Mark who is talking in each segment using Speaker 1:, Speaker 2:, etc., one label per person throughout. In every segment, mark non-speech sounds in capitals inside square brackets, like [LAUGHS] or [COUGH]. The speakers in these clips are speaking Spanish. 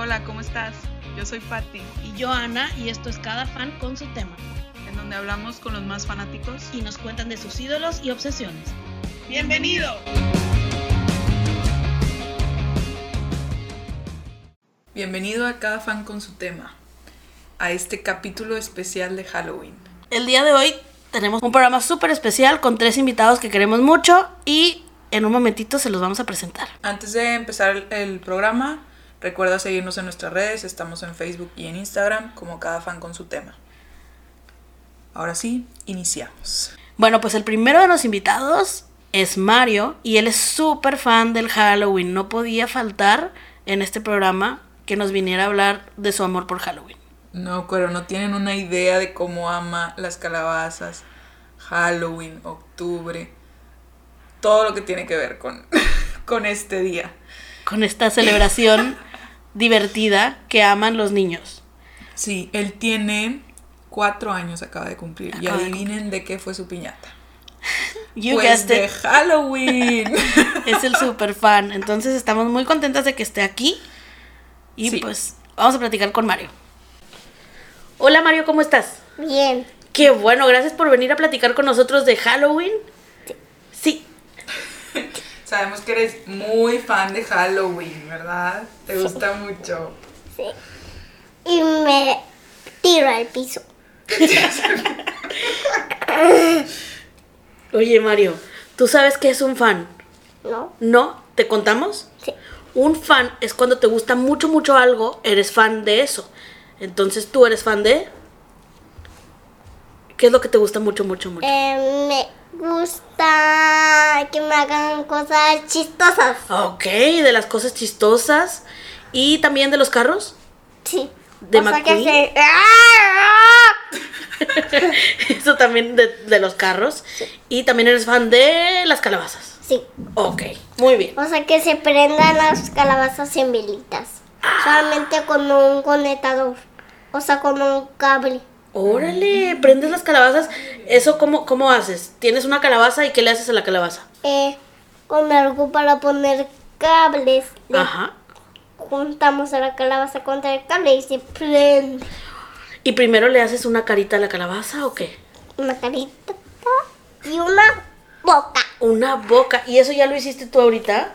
Speaker 1: Hola, hola, ¿cómo estás? Yo soy Patti,
Speaker 2: Y yo, Ana, y esto es Cada Fan con su tema.
Speaker 1: en donde hablamos con los más fanáticos.
Speaker 2: Y nos cuentan de sus ídolos y obsesiones.
Speaker 1: ¡Bienvenido! Bienvenido a cada fan con su tema, a este capítulo especial de Halloween.
Speaker 2: El día de hoy tenemos un programa súper especial con tres invitados que queremos mucho y en un momentito se los vamos a presentar.
Speaker 1: Antes de empezar el- el programa, recuerda seguirnos en nuestras redes, estamos en Facebook y en Instagram como cada fan con su tema. Ahora sí, iniciamos.
Speaker 2: Bueno, pues el primero de los invitados es Mario y él es súper fan del Halloween. No podía faltar en este programa que nos viniera a hablar de su amor por Halloween.
Speaker 1: No, pero no tienen una idea de cómo ama las calabazas, Halloween, octubre, todo lo que tiene que ver con, [LAUGHS] con este día.
Speaker 2: Con esta celebración divertida que aman los niños.
Speaker 1: Sí, él tiene cuatro años, acaba de cumplir. y
Speaker 2: Acaba de
Speaker 1: adivinen de qué fue su piñata. [LAUGHS]
Speaker 2: You
Speaker 1: pues
Speaker 2: guessed
Speaker 1: de
Speaker 2: it.
Speaker 1: Halloween. [LAUGHS]
Speaker 2: Es el super fan. Entonces estamos muy contentas de que esté aquí. Y
Speaker 1: Sí.
Speaker 2: pues vamos a platicar con Mario. Hola Mario, ¿cómo estás?
Speaker 3: Bien.
Speaker 2: Qué bueno, gracias por venir a platicar con nosotros de Halloween. Sí. [LAUGHS]
Speaker 1: Sabemos que eres muy fan de Halloween, ¿verdad? Te gusta mucho.
Speaker 3: Sí. Y me tiro al piso. [LAUGHS]
Speaker 2: Oye Mario, ¿tú sabes qué es un fan?
Speaker 3: ¿No?
Speaker 2: ¿No? ¿Te contamos?
Speaker 3: Sí.
Speaker 2: Un fan es cuando te gusta mucho, mucho algo, eres fan de eso. Entonces tú eres fan de... ¿Qué es lo que te gusta mucho, mucho, mucho?
Speaker 3: Eh, me gusta que me hagan cosas chistosas.
Speaker 2: Ok, de las cosas chistosas. ¿Y también de los carros?
Speaker 3: Sí.
Speaker 2: ¿De
Speaker 3: o sea que ¡Ah! [LAUGHS]
Speaker 2: Eso también de, de los carros. Y también eres fan de las calabazas.
Speaker 3: Sí.
Speaker 2: Ok, muy bien.
Speaker 3: O sea que se prendan las calabazas en velitas. Solamente con un conectador. O sea, con un cable.
Speaker 2: Órale, prendes las calabazas. ¿Eso cómo, cómo haces? ¿Tienes una calabaza y qué le haces a la calabaza?
Speaker 3: Eh, con algo para poner cables. Le
Speaker 2: Ajá.
Speaker 3: juntamos a la calabaza contra el cable y se prende.
Speaker 2: ¿Y primero le haces una carita a la calabaza o qué?
Speaker 3: una carita y una boca.
Speaker 2: Una boca. ¿Y eso ya lo hiciste tú ahorita?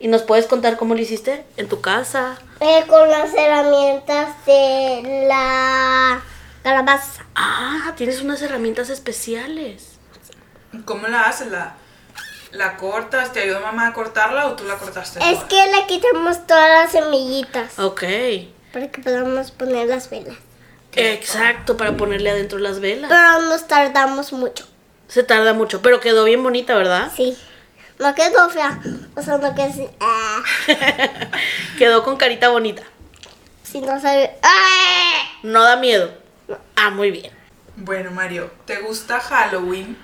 Speaker 2: ¿Y nos puedes contar cómo lo hiciste? ¿En tu casa?
Speaker 3: Eh, con las herramientas de la calabaza.
Speaker 2: Ah, tienes unas herramientas especiales.
Speaker 1: ¿Cómo la haces? ¿La, la cortas? ¿Te ayudó mamá a cortarla o tú la cortaste?
Speaker 3: Es que le quitamos todas las semillitas
Speaker 2: Ok.
Speaker 3: para que podamos poner las velas.
Speaker 2: Exacto, para ponerle adentro las velas.
Speaker 3: Pero nos tardamos mucho.
Speaker 2: Se tarda mucho, pero quedó bien bonita, ¿verdad?
Speaker 3: Sí. No quedó fea. O sea, no quedó así. Ah, [LAUGHS]
Speaker 2: Quedó con carita bonita.
Speaker 3: si no sabe. ¡Ah!
Speaker 2: No da miedo. Ah, muy bien.
Speaker 1: Bueno, Mario, ¿te gusta Halloween?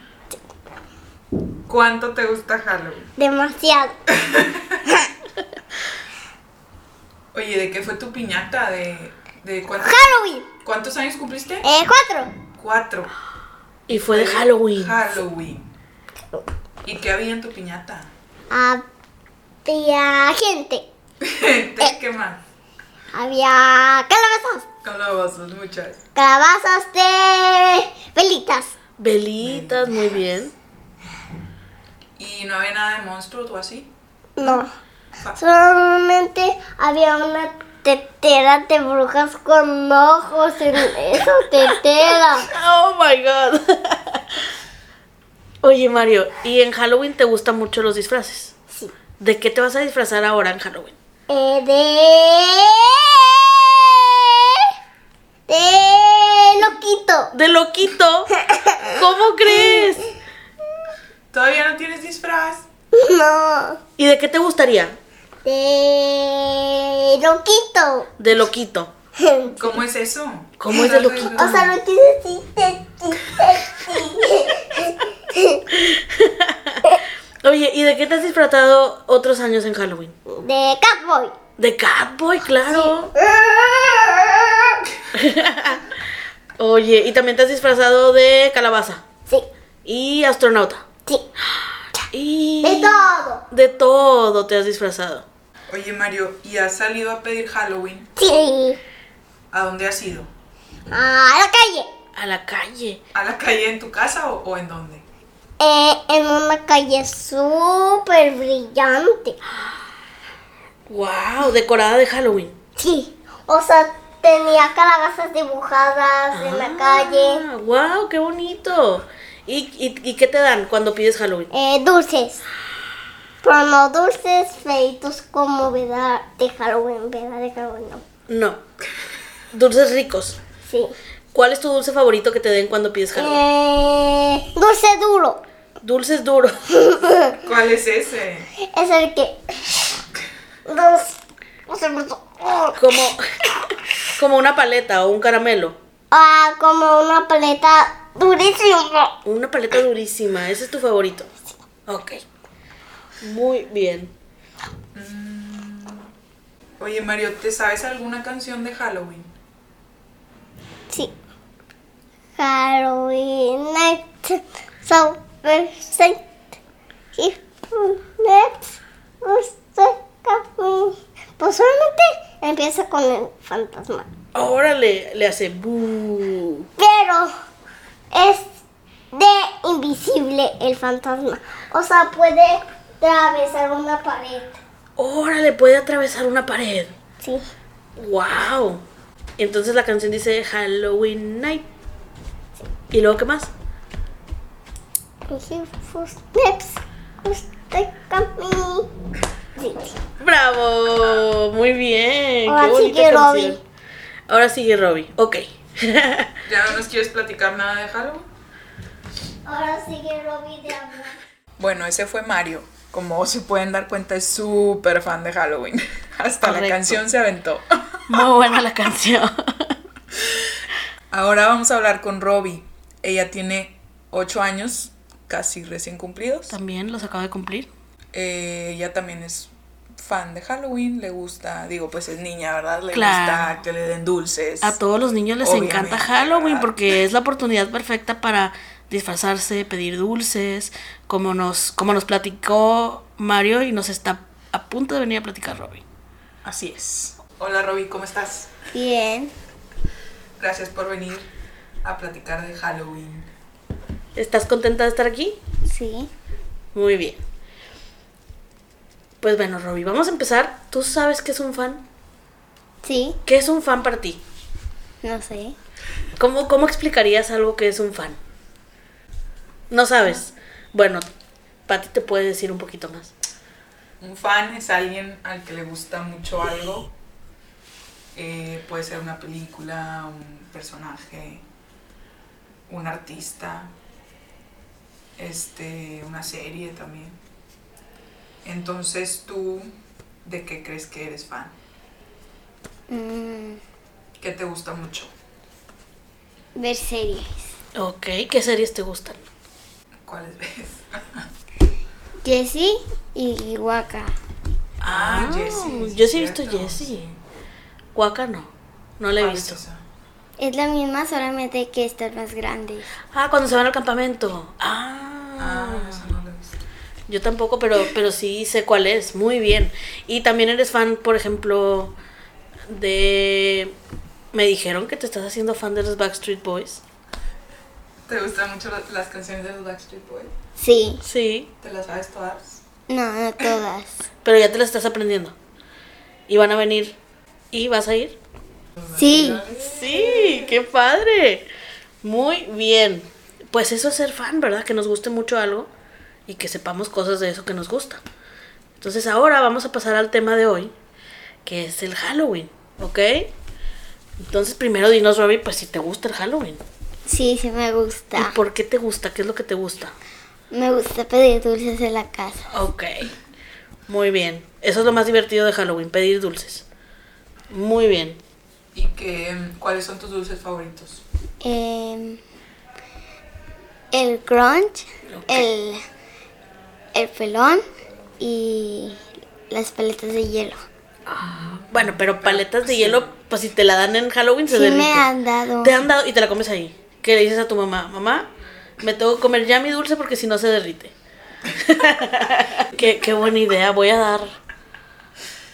Speaker 1: ¿Cuánto te gusta Halloween?
Speaker 3: Demasiado. [LAUGHS]
Speaker 1: Oye, ¿de qué fue tu piñata? ¿De, de cuántos,
Speaker 3: Halloween.
Speaker 1: cuántos años cumpliste?
Speaker 3: Eh, cuatro.
Speaker 1: Cuatro.
Speaker 2: Y fue de Halloween.
Speaker 1: Halloween. ¿Y qué había en tu piñata?
Speaker 3: Había gente. [LAUGHS]
Speaker 1: ¿De qué más?
Speaker 3: Había calabazas.
Speaker 1: Calabazas, muchas.
Speaker 3: Calabazas de velitas.
Speaker 2: Velitas, muy bien.
Speaker 1: ¿Y no había nada de monstruos o así?
Speaker 3: No.
Speaker 1: Pa-
Speaker 3: Solamente había una tetera de brujas con ojos en esa tetera. [LAUGHS]
Speaker 2: Oh my god. [LAUGHS] Oye, Mario, ¿y en Halloween te gustan mucho los disfraces?
Speaker 3: Sí.
Speaker 2: ¿De qué te vas a disfrazar ahora en Halloween?
Speaker 3: Eh, de. De loquito.
Speaker 2: ¡De loquito! [LAUGHS] ¿Cómo crees?
Speaker 1: ¿Todavía no tienes disfraz?
Speaker 3: No.
Speaker 2: ¿Y de qué te gustaría?
Speaker 3: De loquito.
Speaker 2: De loquito. [LAUGHS]
Speaker 1: ¿Cómo es eso?
Speaker 2: ¿Cómo es de loquito?
Speaker 3: O sea, lo tiene así, [LAUGHS]
Speaker 2: Oye, ¿y de qué te has disfrazado otros años en Halloween?
Speaker 3: De Catboy.
Speaker 2: De Catboy, claro. [LAUGHS] Oye, ¿y también te has disfrazado de calabaza?
Speaker 3: Sí,
Speaker 2: Y astronauta.
Speaker 3: sí. [GASPS]
Speaker 2: Y...
Speaker 3: De todo.
Speaker 2: De todo te has disfrazado.
Speaker 1: Oye, Mario, ¿y has salido a pedir Halloween?
Speaker 3: Sí.
Speaker 1: ¿A dónde has ido?
Speaker 3: A la calle.
Speaker 2: A la calle.
Speaker 1: ¿A la calle en tu casa o, o en dónde?
Speaker 3: Eh, en una calle súper brillante.
Speaker 2: Wow, decorada de Halloween.
Speaker 3: Sí. O sea, tenía calabazas dibujadas en la calle.
Speaker 2: wow, qué bonito. ¿Y, y, y qué te dan cuando pides Halloween?
Speaker 3: Eh, dulces. Pero no dulces feitos como vida de Halloween. Vida de Halloween, no.
Speaker 2: No. Dulces ricos.
Speaker 3: Sí.
Speaker 2: ¿Cuál es tu dulce favorito que te den cuando pides Halloween?
Speaker 3: Eh, dulce duro.
Speaker 2: Dulces duros. [LAUGHS]
Speaker 1: ¿Cuál es ese?
Speaker 3: Es el que. Dos.
Speaker 2: Como, como una paleta o un caramelo.
Speaker 3: Ah, como una paleta durísima.
Speaker 2: Una paleta durísima. Ese es tu favorito. Ok. Muy bien.
Speaker 1: Oye, Mario, ¿te sabes alguna canción de Halloween?
Speaker 3: Sí. Halloween night. So perfect. If let's Pues solamente empieza con el fantasma.
Speaker 2: Órale, le hace bu.
Speaker 3: Pero es de invisible el fantasma. O sea, puede atravesar una pared.
Speaker 2: Órale, puede atravesar una pared.
Speaker 3: Sí.
Speaker 2: Wow. Entonces la canción dice Halloween Night. ¿Y luego qué más?
Speaker 3: Footsteps.
Speaker 2: ¡Bravo! Muy bien.
Speaker 3: Ahora
Speaker 2: qué
Speaker 3: sigue
Speaker 2: canción.
Speaker 3: Robbie.
Speaker 2: Ahora sigue Robbie. Ok. [LAUGHS]
Speaker 1: ¿Ya no nos quieres platicar nada de Halloween?
Speaker 3: Ahora sigue Robbie de hablar.
Speaker 1: Bueno, ese fue Mario. Como se pueden dar cuenta, es súper fan de Halloween. [LAUGHS] Hasta la canción se aventó. [LAUGHS]
Speaker 2: Muy buena la canción.
Speaker 1: Ahora vamos a hablar con Robbie. Ella tiene 8 años, casi recién cumplidos.
Speaker 2: También los acabo de cumplir.
Speaker 1: Eh, ella también es fan de Halloween, le gusta, digo, pues es niña, ¿verdad? Le
Speaker 2: Claro.
Speaker 1: gusta que le den dulces.
Speaker 2: A todos los niños les
Speaker 1: Obviamente,
Speaker 2: encanta Halloween
Speaker 1: ¿verdad?
Speaker 2: porque es la oportunidad perfecta para disfrazarse, pedir dulces, como nos, como nos platicó Mario y nos está a punto de venir a platicar Robbie.
Speaker 1: Así es. Hola Robbie, ¿cómo estás?
Speaker 3: Bien.
Speaker 1: Gracias por venir a platicar de Halloween.
Speaker 2: ¿Estás contenta de estar aquí?
Speaker 3: Sí.
Speaker 2: Muy bien. Pues bueno, Robbie, vamos a empezar. ¿Tú sabes qué es un fan?
Speaker 3: Sí.
Speaker 2: ¿Qué es un fan para ti?
Speaker 3: No sé.
Speaker 2: ¿Cómo, cómo explicarías algo que es un fan? No sabes. Bueno, Pati te puede decir un poquito más.
Speaker 1: Un fan es alguien al que le gusta mucho algo. Eh, puede ser una película, un personaje, un artista, este, una serie también. Entonces tú, ¿de qué crees que eres fan?
Speaker 3: Mm,
Speaker 1: ¿Qué te gusta mucho?
Speaker 3: ver series.
Speaker 2: Ok, ¿qué series te gustan?
Speaker 1: ¿Cuáles ves? [LAUGHS]
Speaker 3: Jessie y Waka.
Speaker 1: Ah, Jessie. sí
Speaker 2: Yo
Speaker 1: es
Speaker 2: sí he visto Jessie. Waka no. No la he
Speaker 1: ¿Cuál es
Speaker 2: visto.
Speaker 1: esa?
Speaker 3: Es la misma, solamente que estas más grandes.
Speaker 2: Ah, cuando se van al campamento. Ah.
Speaker 1: Ah, esa no la he visto.
Speaker 2: Yo tampoco, pero, pero sí sé cuál es. Muy bien. Y también eres fan, por ejemplo, de... Me dijeron que te estás haciendo fan de los Backstreet Boys.
Speaker 1: ¿Te gustan mucho la- las canciones de los Backstreet Boys?
Speaker 3: Sí.
Speaker 2: Sí.
Speaker 1: ¿Te las sabes todas?
Speaker 3: No, no todas.
Speaker 2: Pero ya te las estás aprendiendo. Y van a venir. ¿Y vas a ir?
Speaker 3: Sí.
Speaker 2: Sí, qué padre. Muy bien. Pues eso es ser fan, ¿verdad? Que nos guste mucho algo y que sepamos cosas de eso que nos gusta. Entonces ahora vamos a pasar al tema de hoy, que es el Halloween, ¿ok? Entonces primero dinos, Robbie, pues si te gusta el Halloween.
Speaker 3: Sí, sí me
Speaker 2: ¿Y
Speaker 3: gusta.
Speaker 2: por qué te gusta? ¿Qué es lo que te gusta?
Speaker 3: Me gusta pedir dulces en la casa.
Speaker 2: Ok. Muy bien. Eso es lo más divertido de Halloween, pedir dulces. Muy bien.
Speaker 1: ¿Y qué, cuáles son tus dulces favoritos?
Speaker 3: Em, el crunch, el, el pelón y las paletas de hielo.
Speaker 2: Bueno, pero paletas de hielo, pues si te la dan en Halloween se
Speaker 3: Sí
Speaker 2: derrite.
Speaker 3: me han dado.
Speaker 2: Te han dado y te la comes ahí. ¿Qué le dices a tu mamá? Mamá, me tengo que comer ya mi dulce porque si no se derrite. [LAUGHS] qué, qué buena idea. Voy a dar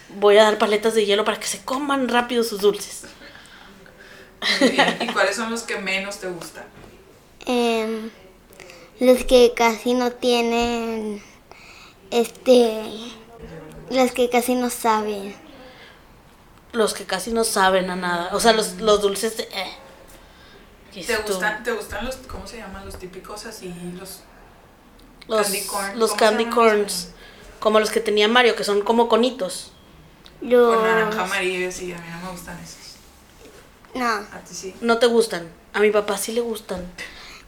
Speaker 2: voy a dar paletas de hielo para que se coman rápido sus dulces.
Speaker 1: Muy bien. ¿Y cuáles son los que menos te gustan?
Speaker 4: Em, los que casi no tienen, este, los que casi no saben.
Speaker 2: Los que casi no saben a nada. O sea, los, los dulces de... eh. ¿Qué
Speaker 1: ¿Te gustan, ¿Te gustan los, cómo se llaman, los típicos así, los
Speaker 2: Los
Speaker 1: candy corn?
Speaker 2: los
Speaker 1: ¿Cómo se
Speaker 2: candy corns. Como los que tenía Mario, que son como conitos.
Speaker 4: Los,
Speaker 1: Con naranja amarillo y así, a mí no me gustan esos.
Speaker 4: no,
Speaker 1: A ti sí.
Speaker 2: No te gustan. A mi papá sí le gustan.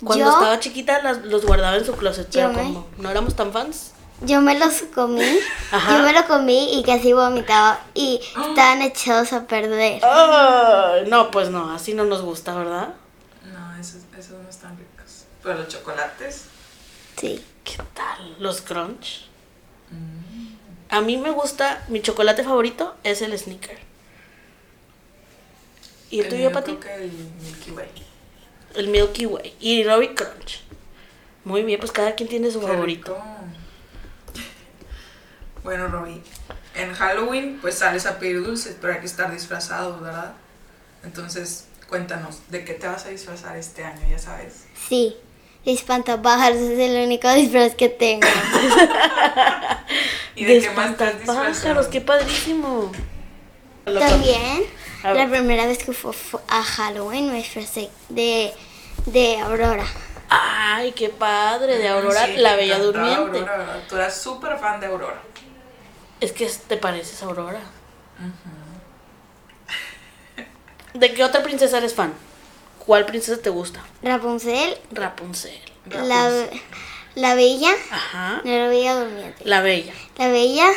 Speaker 2: Cuando
Speaker 4: Yo-
Speaker 2: estaba chiquita las- los guardaba en su closet, pero
Speaker 4: Yo me-
Speaker 2: como no éramos tan fans.
Speaker 4: yo me los comí, [LAUGHS]
Speaker 2: Ajá.
Speaker 4: yo me los comí y casi vomitaba y [GASPS] estaban echados a perder.
Speaker 2: Ay, no, pues no, así no nos gusta, ¿verdad?
Speaker 1: No, esos, esos no están ricos. Pero los chocolates.
Speaker 4: Sí.
Speaker 2: ¿Qué tal? Los crunch. A mí me gusta, mi chocolate favorito es el sneaker. ¿Y el, tuyo,
Speaker 1: mío
Speaker 2: Pati?
Speaker 1: creo que el Milky Way.
Speaker 2: El Milky Way. Y Robbie Crunch. Muy bien, pues cada quien tiene su
Speaker 1: Qué
Speaker 2: favorito.
Speaker 1: rico. Bueno, Robbie, en Halloween pues sales a pedir dulces, pero hay que estar disfrazados, ¿verdad? Entonces, cuéntanos, ¿de qué te vas a disfrazar este año? Ya sabes.
Speaker 4: Sí, de espantapájaros es el único [LAUGHS] disfraz que tengo. [LAUGHS]
Speaker 1: ¿Y de,
Speaker 2: De
Speaker 1: qué más estás disfrazado?
Speaker 2: qué padrísimo.
Speaker 4: También, la primera vez que fue, fue a Halloween me disfrazé de, de Aurora.
Speaker 2: Ay, qué padre, de Aurora,
Speaker 1: Sí,
Speaker 2: la Bella Durmiente.
Speaker 1: Aurora. Tú eras súper fan de Aurora.
Speaker 2: Es que te pareces a Aurora. ¿De qué otra princesa eres fan? ¿Cuál princesa te gusta?
Speaker 4: Rapunzel,
Speaker 2: Rapunzel.
Speaker 4: la, la Bella,
Speaker 2: Ajá.
Speaker 4: no la Bella Durmiente.
Speaker 2: La Bella.
Speaker 4: La Bella,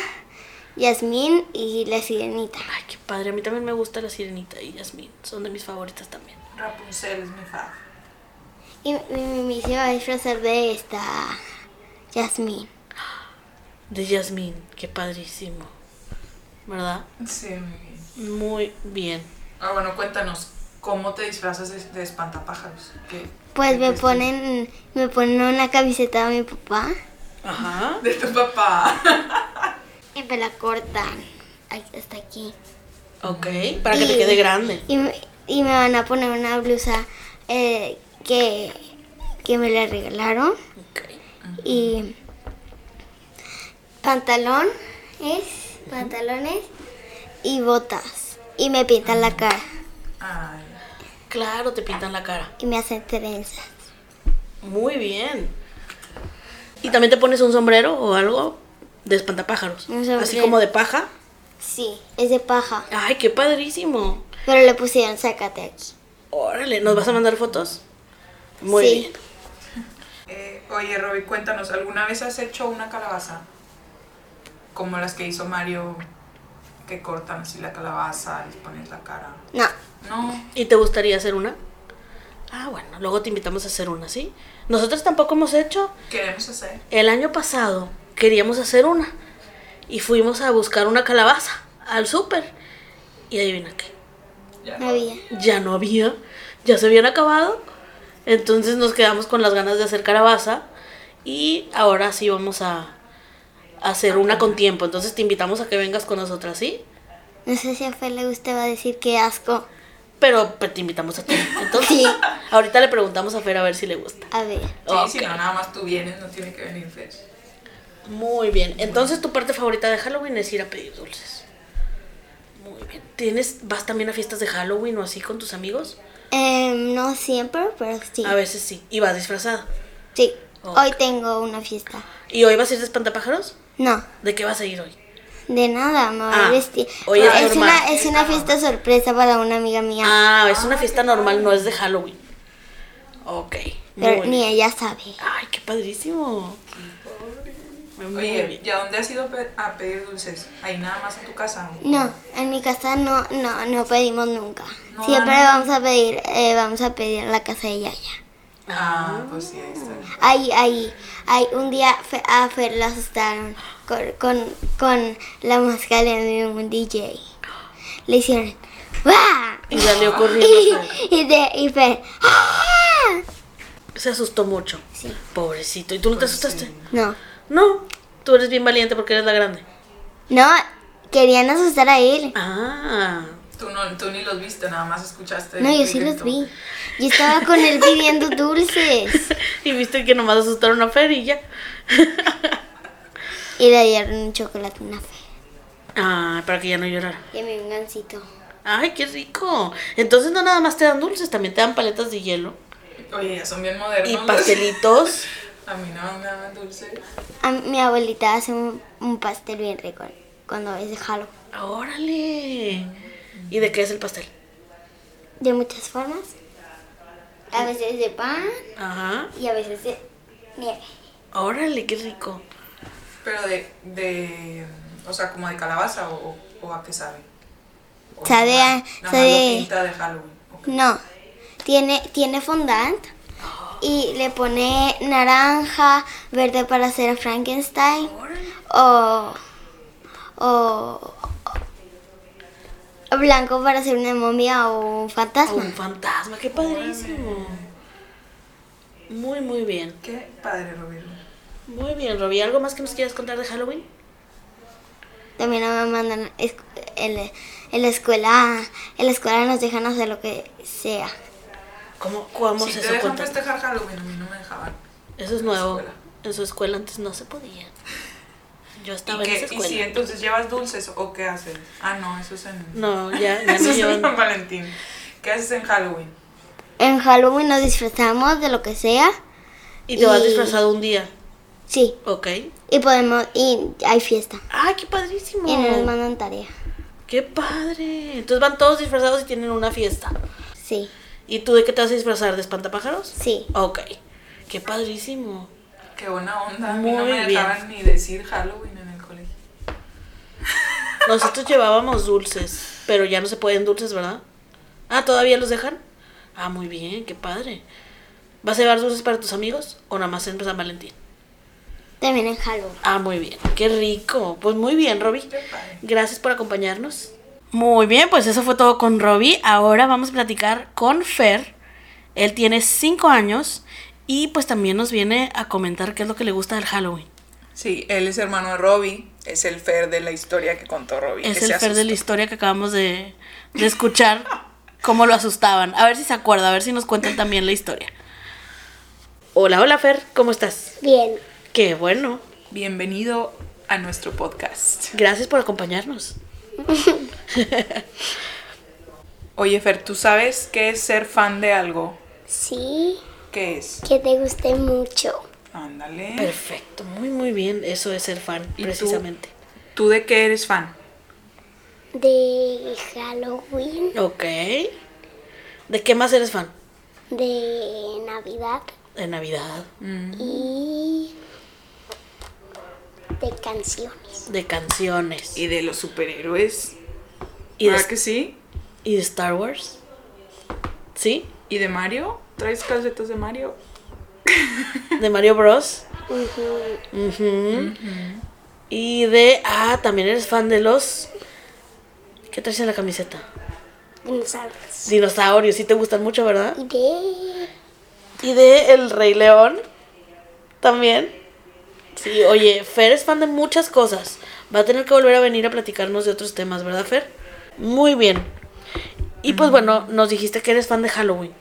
Speaker 4: Yasmín y la Sirenita.
Speaker 2: Ay, qué padre. A mí también me gusta la Sirenita y Yasmín. Son de mis favoritas también.
Speaker 1: Rapunzel es mi fan.
Speaker 4: Y, me hice a disfrazar de esta Yasmín.
Speaker 2: De Yasmín. Qué padrísimo. ¿Verdad?
Speaker 1: Sí, muy bien.
Speaker 2: Muy bien.
Speaker 1: Ah, bueno, cuéntanos, ¿cómo te disfrazas de, de espantapájaros? ¿Qué-
Speaker 4: Pues
Speaker 1: qué
Speaker 4: me ponen, me ponen una camiseta de mi papá
Speaker 2: Ajá.
Speaker 1: De tu papá. [LAUGHS]
Speaker 4: y me la cortan hasta aquí.
Speaker 2: Ok. Para que te quede grande.
Speaker 4: Y, me- y me van a poner una blusa eh, que, que me la regalaron
Speaker 2: Ok.
Speaker 4: y pantalón es pantalones y botas y me pintan la cara
Speaker 1: Ay,
Speaker 2: Claro, te pintan la cara.
Speaker 4: y me hacen trenzas.
Speaker 2: Muy bien. ¿Y también te pones un sombrero o algo de espantapájaros?
Speaker 4: Un.
Speaker 2: Así como de paja.
Speaker 4: Sí, es de paja,
Speaker 2: Ay, qué padrísimo.
Speaker 4: pero le pusieron sácate aquí.
Speaker 2: Órale, ¿nos vas a mandar fotos? Muy
Speaker 4: Sí.
Speaker 2: bien.
Speaker 1: Eh, oye, Robbie, cuéntanos, ¿alguna vez has hecho una calabaza? Como las que hizo Mario, que cortan así la calabaza, les pones la cara.
Speaker 4: No,
Speaker 1: No,
Speaker 2: ¿Y te gustaría hacer una? Ah, bueno, luego te invitamos a hacer una, ¿sí? Nosotros tampoco hemos hecho.
Speaker 1: queremos hacer.
Speaker 2: El año pasado queríamos hacer una. Y fuimos a buscar una calabaza al súper. Y adivina qué.
Speaker 1: Ya.
Speaker 4: no había.
Speaker 2: ya no había, ya se habían acabado. Entonces nos quedamos con las ganas de hacer calabaza y ahora sí vamos a, a hacer una con tiempo. Entonces te invitamos a que vengas con nosotras, ¿sí?
Speaker 4: No sé si a Fer le gusta va a decir que asco.
Speaker 2: Pero pues, te invitamos a ti. Entonces,
Speaker 4: Sí.
Speaker 2: ahorita le preguntamos a Fer a ver si le gusta.
Speaker 4: A ver,
Speaker 1: Sí, si
Speaker 2: Ok.
Speaker 1: no, nada más tú vienes, no tiene que venir Fer.
Speaker 2: Muy bien. Entonces tu parte favorita de Halloween es ir a pedir dulces. Muy bien. ¿Tienes, vas también a fiestas de Halloween o así con tus amigos?
Speaker 4: Em, no siempre, pero sí.
Speaker 2: A veces sí. Y vas disfrazada.
Speaker 4: Sí, hoy tengo una fiesta.
Speaker 2: ¿Y hoy vas a ir de espantapájaros?
Speaker 4: No,
Speaker 2: ¿De qué vas a ir hoy?
Speaker 4: de nada, me voy
Speaker 2: Ah,
Speaker 4: a vestir.
Speaker 2: hoy es
Speaker 4: una, es una fiesta sorpresa para una amiga mía.
Speaker 2: Ah, es una fiesta normal, no es de Halloween. Ok.
Speaker 4: pero ni
Speaker 2: bien.
Speaker 4: ella sabe.
Speaker 2: Ay, qué padrísimo. Muy
Speaker 1: Oye,
Speaker 2: bien.
Speaker 1: ¿y a dónde has ido a pe- a pedir dulces? ¿Ahí nada más en tu casa?
Speaker 4: No, en mi casa no, no, no pedimos nunca.
Speaker 1: No,
Speaker 4: Siempre
Speaker 1: no.
Speaker 4: vamos a pedir, eh, vamos a pedir en la casa de Yaya.
Speaker 1: Ah, pues sí, ahí está.
Speaker 4: Ahí, ahí, ahí, un día Fe- a Fer la asustaron con, con, con la máscara de un DJ. Le hicieron ¡Wah!
Speaker 2: Y salió [LAUGHS] corriendo.
Speaker 4: Y, y, de, y Fer ¡Ah!
Speaker 2: Se asustó mucho.
Speaker 4: Sí.
Speaker 2: Pobrecito. ¿Y tú no te asustaste?
Speaker 4: No,
Speaker 2: No. Tú eres bien valiente porque eres la grande.
Speaker 4: no,
Speaker 3: querían asustar a él.
Speaker 2: Ah.
Speaker 1: Tú, no, tú ni los viste, nada más escuchaste.
Speaker 3: No, yo
Speaker 1: el
Speaker 3: sí los vi. Yo estaba con él pidiendo dulces. [LAUGHS]
Speaker 2: Y viste que nomás asustaron a Fer y ya. [LAUGHS]
Speaker 3: Y le dieron un chocolate a una fe.
Speaker 2: Ah, para que ya no llorara.
Speaker 3: Y a mi un.
Speaker 2: Ay, qué rico. Entonces no nada más te dan dulces, también te dan paletas de hielo.
Speaker 1: Oye, ya son bien modernos.
Speaker 2: Y pastelitos. [LAUGHS]
Speaker 1: A mí no me daban dulce.
Speaker 3: A mi abuelita hace un, un pastel bien rico cuando es de Halloween.
Speaker 2: Órale. ¿Y de qué es el pastel?
Speaker 3: De muchas formas. A veces de pan
Speaker 2: Ajá.
Speaker 3: y a veces de nieve.
Speaker 2: Órale, qué rico.
Speaker 1: Pero de, de. O sea, como de calabaza o, o a qué sabe. O
Speaker 3: Sabe a- sabe-
Speaker 1: pinta de Halloween.
Speaker 3: No, tiene, tiene fondant y le pone naranja, verde para hacer Frankenstein
Speaker 2: Órale.
Speaker 3: o, o, o blanco para hacer una momia o un fantasma.
Speaker 2: Un fantasma, qué padrísimo. Muy, muy bien.
Speaker 1: Qué padre, Roberto.
Speaker 2: Muy bien, Robbie. ¿Algo más que nos quieras contar de Halloween?
Speaker 3: También me mandan es- en, la- en la escuela, en la escuela nos dejan hacer lo que sea.
Speaker 2: ¿Cómo, cómo
Speaker 1: Si
Speaker 2: se
Speaker 1: te dejan festejar Halloween, a mí no me dejaban.
Speaker 2: Eso es nuevo. En su escuela antes no se podía. Yo
Speaker 1: ¿Y,
Speaker 2: estaba en esa
Speaker 1: ¿Y si entonces llevas dulces o qué haces? Ah, no, eso es en.
Speaker 2: No, ya, [LAUGHS] ya
Speaker 1: eso
Speaker 2: no
Speaker 1: es en San. Valentín. ¿Qué haces en Halloween?
Speaker 3: En Halloween nos disfrazamos de lo que sea.
Speaker 2: Y te vas
Speaker 3: Y-
Speaker 2: disfrazado un día.
Speaker 3: Sí,
Speaker 2: Ok.
Speaker 3: y podemos, y hay fiesta.
Speaker 2: ¡Ay, qué padrísimo!
Speaker 3: Y nos mandan tarea.
Speaker 2: ¡Qué padre! Entonces van todos disfrazados y tienen una fiesta.
Speaker 3: Sí,
Speaker 2: ¿Y tú de qué te vas a disfrazar? ¿De espantapájaros?
Speaker 3: sí.
Speaker 2: Ok. ¡Qué padrísimo!
Speaker 1: Qué buena onda. A mí no
Speaker 2: Muy
Speaker 1: me
Speaker 2: bien.
Speaker 1: dejaban ni decir Halloween.
Speaker 2: Nosotros llevábamos dulces, pero ya no se pueden dulces, ¿verdad? Ah, ¿todavía los dejan? Ah, muy bien, qué padre. ¿Vas a llevar dulces para tus amigos o nada más en San Valentín?
Speaker 3: También en Halloween.
Speaker 2: Ah, muy bien, qué rico. Pues muy bien, Robbie.
Speaker 1: Qué padre.
Speaker 2: Gracias por acompañarnos. Muy bien, pues eso fue todo con Robbie. Ahora vamos a platicar con Fer. Él tiene 5 años y pues también nos viene a comentar qué es lo que le gusta del Halloween.
Speaker 1: Sí, él es hermano de Robbie. Es el Fer de la historia que contó Robbie.
Speaker 2: Es
Speaker 1: que
Speaker 2: el Fer de la historia que acabamos de, de escuchar, cómo lo asustaban. A ver si se acuerda, a ver si nos cuentan también la historia. Hola, hola Fer, ¿cómo estás?
Speaker 3: Bien.
Speaker 2: Qué bueno.
Speaker 1: Bienvenido a nuestro podcast.
Speaker 2: Gracias por acompañarnos. [LAUGHS]
Speaker 1: Oye, Fer, ¿tú sabes qué es ser fan de algo?
Speaker 3: Sí,
Speaker 1: ¿Qué es?
Speaker 3: que te guste mucho.
Speaker 1: Ándale.
Speaker 2: Perfecto, muy muy bien. Eso es ser fan, precisamente.
Speaker 1: ¿Tú de qué eres fan?
Speaker 3: De Halloween,
Speaker 2: Ok. ¿De qué más eres fan?
Speaker 3: de Navidad
Speaker 2: De Navidad,
Speaker 3: y de canciones.
Speaker 2: de canciones
Speaker 1: ¿Y de los superhéroes?
Speaker 2: y de,
Speaker 1: ¿Verdad que sí?
Speaker 2: y de Star Wars. ¿Sí?
Speaker 1: ¿Y de Mario? ¿Traes calcetas de Mario?
Speaker 2: De Mario Bros.
Speaker 3: Ujú.
Speaker 2: Ujú. Y de. Ah, también eres fan de los. ¿Qué traes en la camiseta?
Speaker 3: Dinosaurios.
Speaker 2: Dinosaurios, sí te gustan mucho, ¿verdad?
Speaker 3: Y de...
Speaker 2: Y de El Rey León. También. Sí, oye, Fer es fan de muchas cosas. Va a tener que volver a venir a platicarnos de otros temas, ¿verdad, Fer? Muy bien. Y pues bueno, nos dijiste que eres fan de Halloween.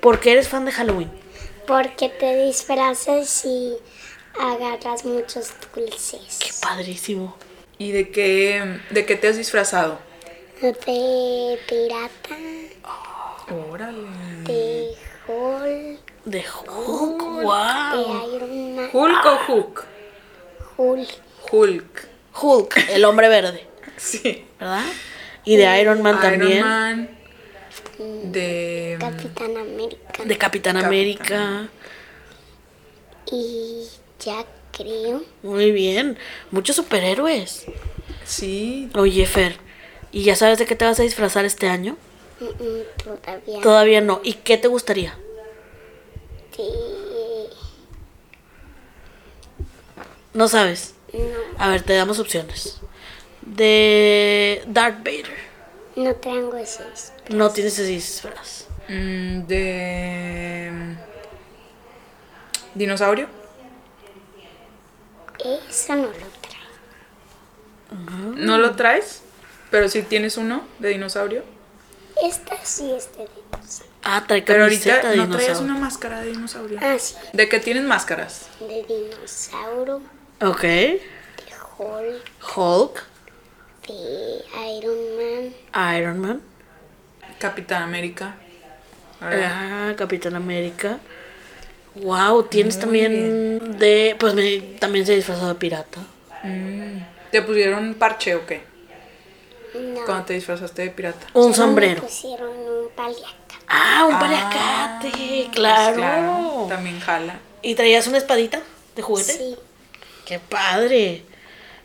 Speaker 2: ¿Por qué eres fan de Halloween?
Speaker 3: Porque te disfrazas y agarras muchos dulces.
Speaker 2: Qué padrísimo.
Speaker 1: ¿Y de qué, de qué te has disfrazado?
Speaker 3: De pirata,
Speaker 1: Órale.
Speaker 3: de Hulk,
Speaker 2: De Hulk, wow.
Speaker 3: de Iron Man,
Speaker 1: ¿Hulk o Hook?
Speaker 3: Hulk,
Speaker 1: Hulk.
Speaker 2: Hulk, el hombre verde, [LAUGHS]
Speaker 1: Sí.
Speaker 2: ¿verdad? Y de Iron Man también.
Speaker 1: Iron Man. De.
Speaker 3: Capitán América.
Speaker 2: De Capitán
Speaker 1: Capitán.
Speaker 2: América.
Speaker 3: Y ya creo.
Speaker 2: Muy bien. Muchos superhéroes.
Speaker 1: Sí.
Speaker 2: Oye, Fer, ¿y ya sabes de qué te vas a disfrazar este año?
Speaker 3: Mm, mm, Todavía.
Speaker 2: Todavía no. ¿Y qué te gustaría?
Speaker 3: de-
Speaker 2: No sabes.
Speaker 3: No,
Speaker 2: A ver, te damos opciones. De Darth Vader.
Speaker 3: No tengo esos.
Speaker 2: No tienes ese disfraz.
Speaker 1: Mm, de. ¿Dinosaurio?
Speaker 3: Eso no lo traigo.
Speaker 1: ¿No lo traes? Pero si tienes uno de dinosaurio.
Speaker 3: Esta sí es de dinosaurio.
Speaker 2: Ah, trae
Speaker 1: Pero ahorita
Speaker 2: de
Speaker 1: no traías
Speaker 2: dinosaurio.
Speaker 1: una máscara de dinosaurio.
Speaker 3: Ah, sí.
Speaker 1: ¿De qué tienes máscaras?
Speaker 3: De dinosaurio,
Speaker 2: Ok.
Speaker 3: de Hulk,
Speaker 2: Hulk,
Speaker 3: de Iron Man,
Speaker 2: Iron Man,
Speaker 1: Capitán América.
Speaker 2: ah, Capitán América. Wow, tienes
Speaker 1: Muy
Speaker 2: también de. Pues me, también se disfrazó de pirata.
Speaker 1: Mm. ¿Te pusieron parche o qué?
Speaker 3: no.
Speaker 1: Cuando te disfrazaste de pirata.
Speaker 2: Un
Speaker 3: solo
Speaker 2: sombrero.
Speaker 3: Me pusieron un paliaca.
Speaker 2: Ah, un
Speaker 1: Ah,
Speaker 2: paliacate,
Speaker 1: pues
Speaker 2: claro.
Speaker 1: claro, También jala.
Speaker 2: ¿Y traías una espadita de juguete?
Speaker 3: Sí.
Speaker 2: Qué padre.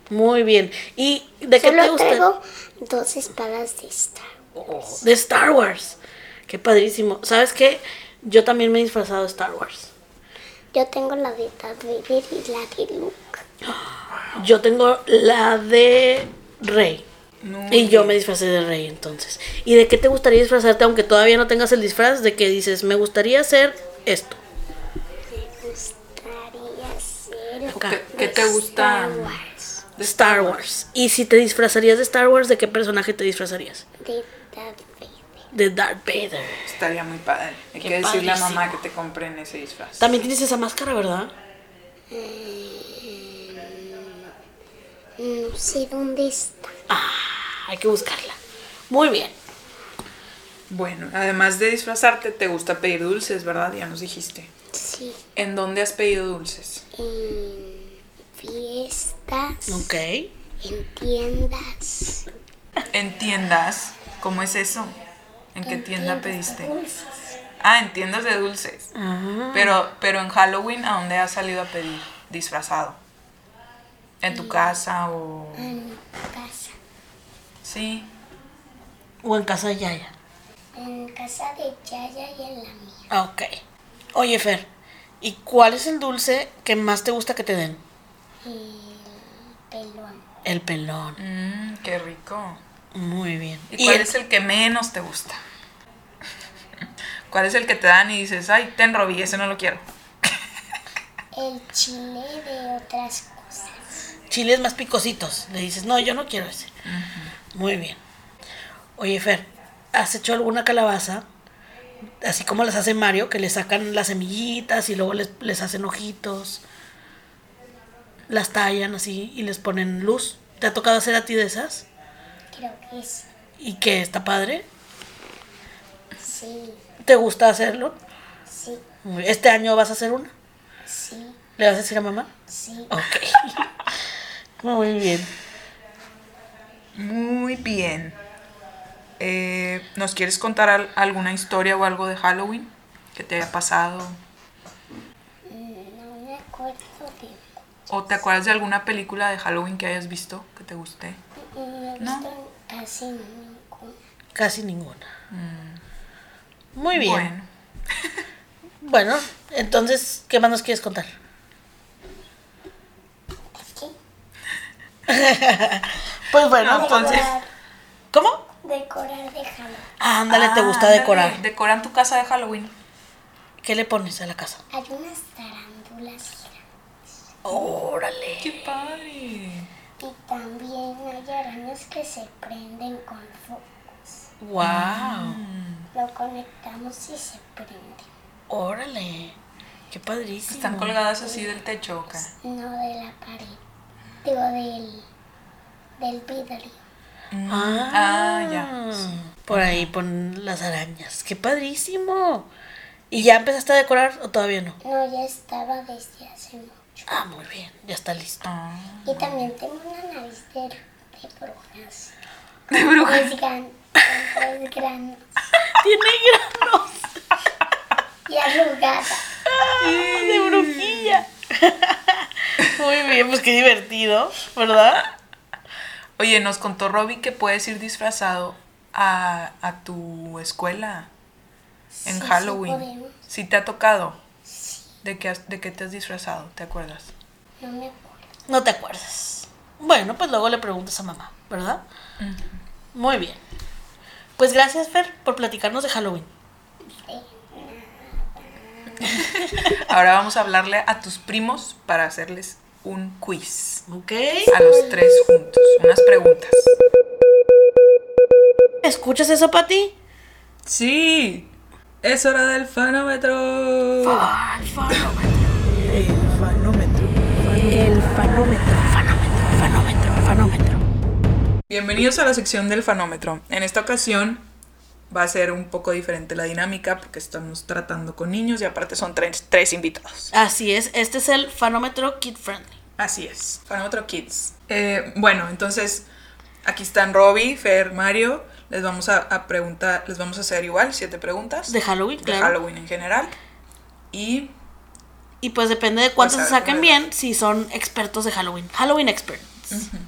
Speaker 2: Muy bien. ¿Y de qué
Speaker 3: Solo
Speaker 2: te gusta?
Speaker 3: traigo dos espadas de Star.
Speaker 2: Oh, de Star Wars. Qué padrísimo. ¿Sabes qué? Yo también me he disfrazado de Star Wars.
Speaker 3: Yo tengo la de Darth Vader y la de Luke.
Speaker 2: Yo tengo la de Rey.
Speaker 1: No,
Speaker 2: Y yo me disfracé de Rey entonces. ¿Y de qué te gustaría disfrazarte aunque todavía no tengas el disfraz? De que dices, me gustaría hacer esto.
Speaker 3: Me gustaría ser.
Speaker 1: ¿Qué, qué te gusta?
Speaker 3: Star Wars.
Speaker 1: De
Speaker 2: Star Wars. Y si te disfrazarías de Star Wars, ¿de qué personaje te disfrazarías?
Speaker 3: De Darth Vader.
Speaker 2: De Darth Vader.
Speaker 1: Estaría muy padre. Hay
Speaker 2: Qué
Speaker 1: que decirle a mamá que te compren ese disfraz.
Speaker 2: También tienes esa máscara, ¿verdad?
Speaker 3: No sé dónde está.
Speaker 2: Ah, hay que buscarla. Muy bien.
Speaker 1: Bueno, además de disfrazarte, te gusta pedir dulces, ¿verdad? Ya nos dijiste.
Speaker 3: Sí.
Speaker 1: ¿En dónde has pedido dulces?
Speaker 3: En fiestas.
Speaker 2: Ok.
Speaker 3: En tiendas.
Speaker 1: En tiendas. ¿Cómo es eso? ¿En qué tienda
Speaker 3: tiendas de
Speaker 1: pediste?
Speaker 3: dulces.
Speaker 1: Ah, en tiendas de dulces. Pero, pero en Halloween, ¿a dónde has salido a pedir disfrazado? ¿En tu casa o...?
Speaker 3: En casa.
Speaker 1: Sí.
Speaker 2: o en casa de Yaya.
Speaker 3: En casa de Yaya y en la mía.
Speaker 2: Ah, Ok. Oye, Fer, ¿y cuál es el dulce que más te gusta que te den?
Speaker 3: El pelón.
Speaker 2: El pelón.
Speaker 1: Mmm, qué rico.
Speaker 2: Muy bien.
Speaker 1: ¿Y cuál
Speaker 2: el-
Speaker 1: es el que menos te gusta? [LAUGHS] ¿Cuál es el que te dan y dices, ay, ten Robbie, ese no lo quiero?
Speaker 3: El chile de otras cosas.
Speaker 2: chiles más picositos? Le dices, no, yo no quiero ese. Muy bien. Oye, Fer, ¿has hecho alguna calabaza? Así como las hace Mario, que le sacan las semillitas y luego les, les hacen ojitos. Las tallan así y les ponen luz. ¿Te ha tocado hacer a ti de esas?
Speaker 3: Creo que sí.
Speaker 2: ¿Y qué? ¿Está padre?
Speaker 3: Sí.
Speaker 2: ¿Te gusta hacerlo?
Speaker 3: Sí.
Speaker 2: ¿Este año vas a hacer una?
Speaker 3: Sí.
Speaker 2: ¿Le vas a decir a mamá?
Speaker 3: Sí.
Speaker 2: Ok. [LAUGHS] Muy bien.
Speaker 1: Muy bien. Eh, ¿Nos quieres contar al- alguna historia o algo de Halloween que te haya pasado?
Speaker 3: No me acuerdo de.
Speaker 1: ¿O te acuerdas de alguna película de Halloween que hayas visto que te guste?
Speaker 3: No he
Speaker 1: No.
Speaker 3: visto casi ninguna.
Speaker 2: Casi ninguna. Muy bien.
Speaker 1: Bueno, [LAUGHS]
Speaker 2: Bueno, entonces, ¿qué más nos quieres contar? [LAUGHS] Pues bueno,
Speaker 1: No,
Speaker 2: entonces.
Speaker 3: Decorar,
Speaker 2: ¿Cómo?
Speaker 3: decorar de Halloween.
Speaker 2: Ándale, te
Speaker 1: Ah,
Speaker 2: gusta
Speaker 1: ándale,
Speaker 2: decorar.
Speaker 1: Decoran tu casa de Halloween.
Speaker 2: ¿Qué le pones a la casa?
Speaker 3: Hay unas tarántulas.
Speaker 2: Órale.
Speaker 1: ¡Qué padre!
Speaker 3: Y también hay arañas que se prenden con focos.
Speaker 2: Wow.
Speaker 3: Lo conectamos y se prende.
Speaker 2: Órale. Qué padrísimo.
Speaker 1: ¿Están colgadas así del techo o qué?
Speaker 3: No de la pared. Digo, del, del vidrio.
Speaker 2: Ah,
Speaker 1: Ah, ya.
Speaker 2: Por ahí pon las arañas. Qué padrísimo. ¿Y ya empezaste a decorar o todavía no?
Speaker 3: No, ya estaba desde hace mucho.
Speaker 2: Ah, muy bien. Ya está listo.
Speaker 1: Ah.
Speaker 3: Y también tengo una nariz de, de brujas. [LAUGHS]
Speaker 1: De bruja.
Speaker 3: Es gran, tres granos [LAUGHS]
Speaker 2: Tiene granos
Speaker 3: y arrugada.
Speaker 2: de brujilla. [LAUGHS] Muy bien, pues qué divertido, ¿verdad?
Speaker 1: Oye, nos contó Robbie que puedes ir disfrazado a, a tu escuela en
Speaker 3: Sí, sí
Speaker 1: Halloween.
Speaker 3: podemos.
Speaker 1: ¿Sí te ha tocado? ¿De qué, has- ¿De qué te has disfrazado? ¿Te acuerdas?
Speaker 3: No me acuerdo.
Speaker 2: No te acuerdas. Bueno, pues luego le preguntas a mamá, ¿verdad? Muy bien. Pues gracias, Fer, por platicarnos de Halloween. [LAUGHS]
Speaker 1: Ahora vamos a hablarle a tus primos para hacerles un quiz
Speaker 2: Ok.
Speaker 1: a los tres juntos. Unas preguntas.
Speaker 2: ¿Escuchas eso, Pati?
Speaker 1: Sí, es hora del fanómetro.
Speaker 2: El fanómetro.
Speaker 1: El fanómetro.
Speaker 2: El fanómetro. Fanómetro, fanómetro, fanómetro.
Speaker 1: Bienvenidos a la sección del fanómetro. En esta ocasión va a ser un poco diferente la dinámica porque estamos tratando con niños y aparte son tres, tres invitados.
Speaker 2: Así es, este es el fanómetro kid friendly.
Speaker 1: Así es, fanómetro kids. Eh, bueno, entonces aquí están Robbie, Fer, Mario. Les vamos a, a preguntar, les vamos a hacer igual siete preguntas
Speaker 2: De Halloween,
Speaker 1: de
Speaker 2: claro.
Speaker 1: Halloween en general. Y
Speaker 2: Y pues depende de cuántos
Speaker 1: Pues,
Speaker 2: se
Speaker 1: a-
Speaker 2: saquen bien, si son expertos de Halloween. Halloween experts,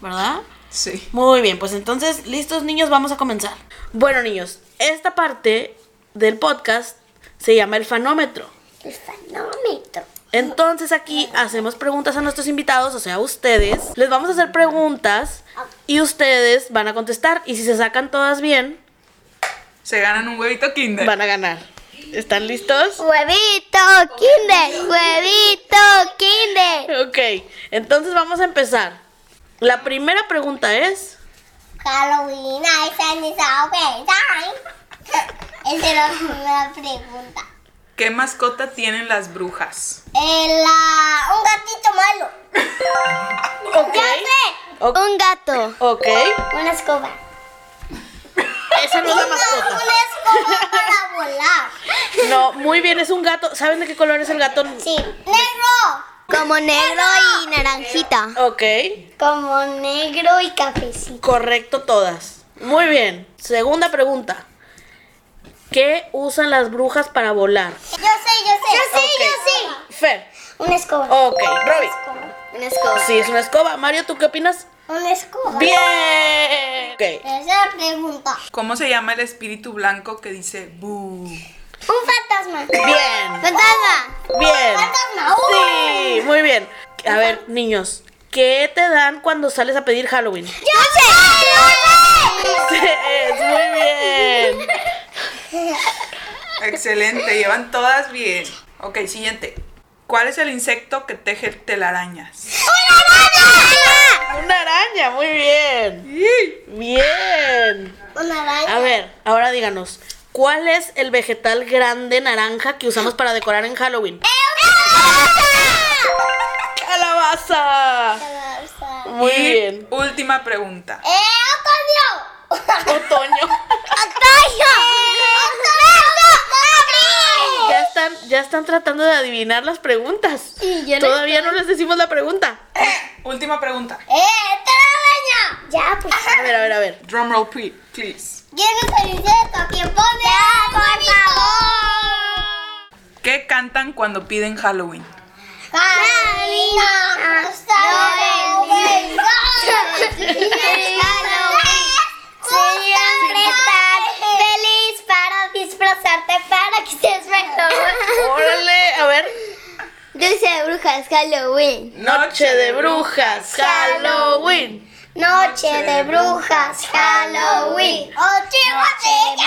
Speaker 2: ¿verdad?
Speaker 1: sí,
Speaker 2: Muy bien, pues entonces, listos niños, vamos a comenzar. Bueno niños, esta parte del podcast se llama el fanómetro.
Speaker 3: El fanómetro.
Speaker 2: Entonces aquí hacemos preguntas a nuestros invitados, o sea, a ustedes. Les vamos a hacer preguntas y ustedes van a contestar. Y si se sacan todas bien,
Speaker 1: se ganan un huevito Kinder.
Speaker 2: van a ganar. ¿Están listos?
Speaker 3: Huevito Kinder. Huevito Kinder.
Speaker 2: Ok, entonces vamos a empezar. La primera pregunta es...
Speaker 3: Halloween, [LAUGHS] Esa era la primera pregunta.
Speaker 1: ¿Qué mascota tienen las brujas?
Speaker 3: El, ah, un gatito malo. [LAUGHS]
Speaker 2: Ok. Ok.
Speaker 3: Un gato.
Speaker 2: Ok.
Speaker 3: Una escoba.
Speaker 2: Esa no es la mascota.
Speaker 3: escoba para [LAUGHS] volar.
Speaker 2: No, muy bien, es un gato. ¿Saben de qué color es el gato?
Speaker 3: Sí. Negro. Como negro y naranjita.
Speaker 2: Ok.
Speaker 3: Como negro y cafecito.
Speaker 2: Correcto todas. Muy bien. Segunda pregunta. ¿Qué usan las brujas para volar?
Speaker 3: Yo sé, yo sé. Yo
Speaker 2: Ok.
Speaker 3: yo
Speaker 2: Fer.
Speaker 3: sé. Una escoba.
Speaker 2: Ok. Robbie.
Speaker 3: Una escoba.
Speaker 2: Sí, es una escoba. Mario, ¿tú qué opinas?
Speaker 3: Una escoba.
Speaker 2: Bien. Ok.
Speaker 3: Esa es la pregunta.
Speaker 1: ¿Cómo se llama el espíritu blanco que dice bu?
Speaker 3: Un fantasma.
Speaker 2: Bien.
Speaker 3: Fantasma.
Speaker 2: Bien.
Speaker 3: Fantasma.
Speaker 2: Sí, muy bien. A ver, niños, ¿qué te dan cuando sales a pedir Halloween?
Speaker 3: Yo sé. Sé.
Speaker 2: Muy bien.
Speaker 1: Excelente, llevan todas bien. Ok, siguiente. ¿Cuál es el insecto que teje telarañas?
Speaker 2: Una araña, muy bien. Bien.
Speaker 3: Una araña.
Speaker 2: A ver, ahora díganos, ¿cuál es el vegetal grande naranja que usamos para decorar en Halloween? ¡Calabaza! Muy
Speaker 1: y
Speaker 2: bien.
Speaker 1: última pregunta.
Speaker 3: ¡Eh, otoño!
Speaker 2: Otoño.
Speaker 3: ¡Otoño! [LAUGHS]
Speaker 2: Ya están, ya están tratando de adivinar las preguntas.
Speaker 3: Sí, yo no
Speaker 2: Todavía no les decimos la pregunta.
Speaker 1: Última pregunta.
Speaker 3: ¡Eh, telaraña! Ya, pues.
Speaker 2: A ver, a ver, a ver.
Speaker 1: Drumroll, ple- please.
Speaker 3: ¿Quién es el insecto? ¿Quién pone? ¡Ya, por favor!
Speaker 1: ¿Qué cantan cuando piden Halloween? [LAUGHS]
Speaker 3: Halloween, disfrazarte para que estés mejor. [LAUGHS]
Speaker 2: Órale, a ver.
Speaker 3: Dulce de brujas, Halloween.
Speaker 2: Noche de brujas, Halloween.
Speaker 3: Noche de brujas, Halloween. Halloween.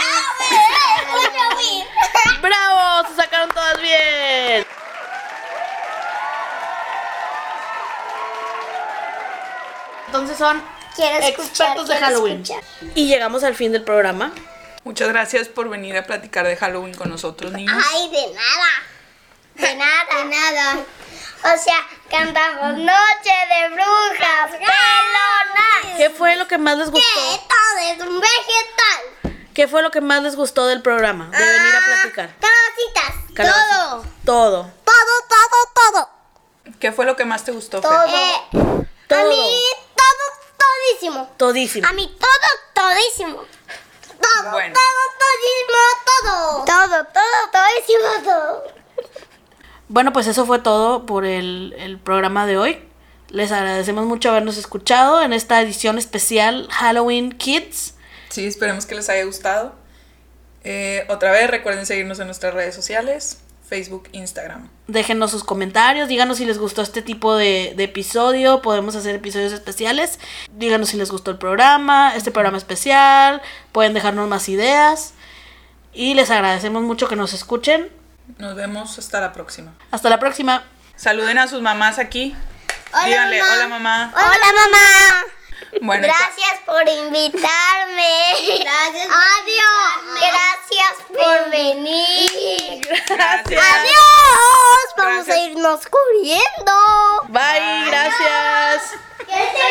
Speaker 3: [LAUGHS]
Speaker 2: ¡Bravo! Se sacaron todas bien. Entonces son
Speaker 3: Quiero escuchar,
Speaker 2: expertos de
Speaker 3: quiero
Speaker 2: Halloween.
Speaker 3: escuchar.
Speaker 2: Y llegamos al fin del programa.
Speaker 1: Muchas gracias por venir a platicar de Halloween con nosotros, niños.
Speaker 3: Ay, de nada. De [LAUGHS] nada. De nada. O sea, cantamos Noche de Brujas, pelonas.
Speaker 2: ¿Qué fue lo que más les
Speaker 3: Que
Speaker 2: gustó?
Speaker 3: todo es un vegetal.
Speaker 2: ¿Qué fue lo que más les gustó del programa? De venir a platicar.
Speaker 3: Calabacitas.
Speaker 2: Calabacitas.
Speaker 3: Todo.
Speaker 2: Todo.
Speaker 3: Todo, todo, todo.
Speaker 1: ¿Qué fue lo que más te gustó, Fer?
Speaker 3: Todo. Eh,
Speaker 2: Todo.
Speaker 3: A mí, todo, todísimo.
Speaker 2: Todísimo.
Speaker 3: A mí, todo, todísimo. Todo,
Speaker 1: Bueno.
Speaker 3: todo, todísimo, todo. Todo, todo, todísimo, todo.
Speaker 2: Bueno, pues eso fue todo por el, el programa de hoy. Les agradecemos mucho habernos escuchado en esta edición especial Halloween Kids.
Speaker 1: Sí, esperemos que les haya gustado. Eh, otra vez, recuerden seguirnos en nuestras redes sociales, Facebook, Instagram.
Speaker 2: Déjenos sus comentarios, díganos si les gustó este tipo de, de episodio, podemos hacer episodios especiales. Díganos si les gustó el programa, este programa especial, pueden dejarnos más ideas. Y les agradecemos mucho que nos escuchen.
Speaker 1: Nos vemos hasta la próxima.
Speaker 2: Hasta la próxima.
Speaker 1: Saluden a sus mamás aquí.
Speaker 3: Hola,
Speaker 1: Díganle,
Speaker 3: mamá.
Speaker 1: hola mamá.
Speaker 3: Hola, mamá. Gracias por invitarme. Gracias. Adiós. Gracias por venir.
Speaker 1: Gracias.
Speaker 3: Adiós. Vamos a irnos corriendo.
Speaker 2: Bye, gracias. Que se